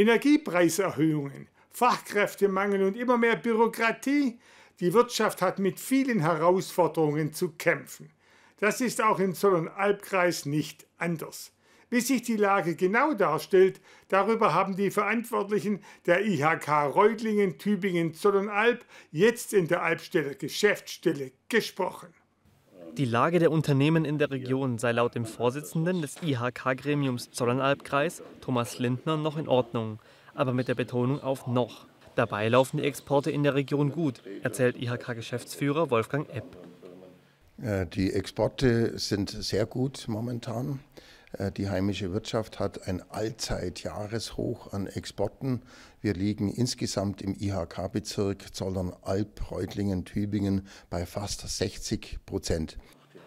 Energiepreiserhöhungen, Fachkräftemangel und immer mehr Bürokratie. Die Wirtschaft hat mit vielen Herausforderungen zu kämpfen. Das ist auch im Zollernalbkreis nicht anders. Wie sich die Lage genau darstellt, darüber haben die Verantwortlichen der IHK Reutlingen, Tübingen, Zollernalb jetzt in der Albstädter Geschäftsstelle gesprochen. Die Lage der Unternehmen in der Region sei laut dem Vorsitzenden des IHK-Gremiums Zollernalbkreis, Thomas Lindner, noch in Ordnung, aber mit der Betonung auf noch. Dabei laufen die Exporte in der Region gut, erzählt IHK-Geschäftsführer Wolfgang Epp. Äh, die Exporte sind sehr gut momentan. Äh, die heimische Wirtschaft hat ein Allzeitjahreshoch an Exporten. Wir liegen insgesamt im IHK-Bezirk Zollern-Alb, Reutlingen, Tübingen bei fast 60 Prozent.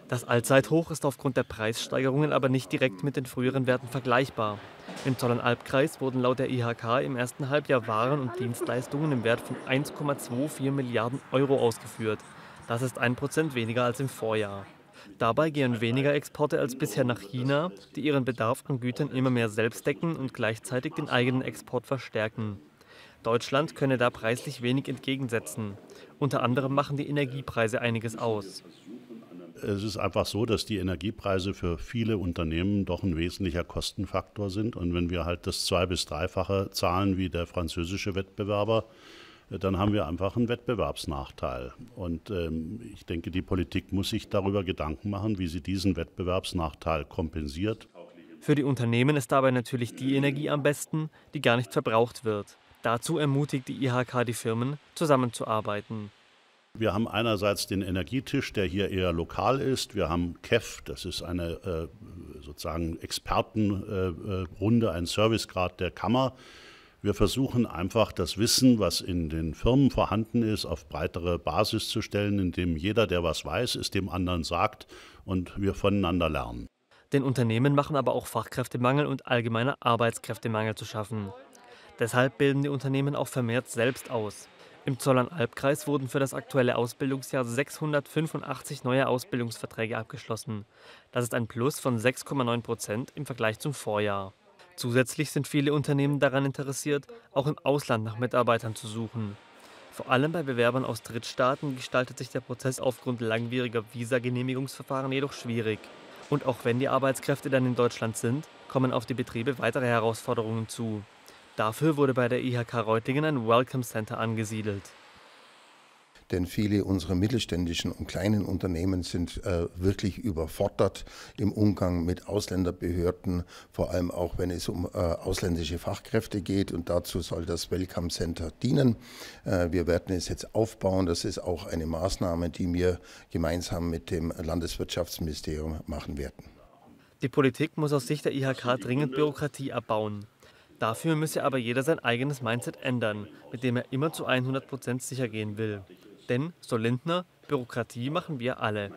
Das Allzeithoch ist aufgrund der Preissteigerungen aber nicht direkt mit den früheren Werten vergleichbar. Im Zollern-Alb-Kreis wurden laut der IHK im ersten Halbjahr Waren und Dienstleistungen im Wert von 1,24 Milliarden Euro ausgeführt. Das ist ein Prozent weniger als im Vorjahr. Dabei gehen weniger Exporte als bisher nach China, die ihren Bedarf an Gütern immer mehr selbst decken und gleichzeitig den eigenen Export verstärken. Deutschland könne da preislich wenig entgegensetzen. Unter anderem machen die Energiepreise einiges aus. Es ist einfach so, dass die Energiepreise für viele Unternehmen doch ein wesentlicher Kostenfaktor sind. Und wenn wir halt das zwei- bis dreifache zahlen wie der französische Wettbewerber, dann haben wir einfach einen Wettbewerbsnachteil. Und ähm, ich denke, die Politik muss sich darüber Gedanken machen, wie sie diesen Wettbewerbsnachteil kompensiert. Für die Unternehmen ist dabei natürlich die Energie am besten, die gar nicht verbraucht wird. Dazu ermutigt die IHK die Firmen, zusammenzuarbeiten. Wir haben einerseits den Energietisch, der hier eher lokal ist. Wir haben KEF, das ist eine äh, sozusagen Expertenrunde, äh, ein Servicegrad der Kammer wir versuchen einfach das Wissen, was in den Firmen vorhanden ist, auf breitere Basis zu stellen, indem jeder, der was weiß, es dem anderen sagt und wir voneinander lernen. Den Unternehmen machen aber auch Fachkräftemangel und allgemeiner Arbeitskräftemangel zu schaffen. Deshalb bilden die Unternehmen auch vermehrt selbst aus. Im Zollern-Albkreis wurden für das aktuelle Ausbildungsjahr 685 neue Ausbildungsverträge abgeschlossen. Das ist ein Plus von 6,9 Prozent im Vergleich zum Vorjahr. Zusätzlich sind viele Unternehmen daran interessiert, auch im Ausland nach Mitarbeitern zu suchen. Vor allem bei Bewerbern aus Drittstaaten gestaltet sich der Prozess aufgrund langwieriger Visagenehmigungsverfahren jedoch schwierig. Und auch wenn die Arbeitskräfte dann in Deutschland sind, kommen auf die Betriebe weitere Herausforderungen zu. Dafür wurde bei der IHK Reutlingen ein Welcome Center angesiedelt denn viele unserer mittelständischen und kleinen Unternehmen sind äh, wirklich überfordert im Umgang mit Ausländerbehörden, vor allem auch wenn es um äh, ausländische Fachkräfte geht und dazu soll das Welcome Center dienen. Äh, wir werden es jetzt aufbauen, das ist auch eine Maßnahme, die wir gemeinsam mit dem Landeswirtschaftsministerium machen werden. Die Politik muss aus Sicht der IHK dringend Bürokratie abbauen. Dafür müsse aber jeder sein eigenes Mindset ändern, mit dem er immer zu 100 Prozent sicher gehen will. Denn, so Lindner, Bürokratie machen wir alle.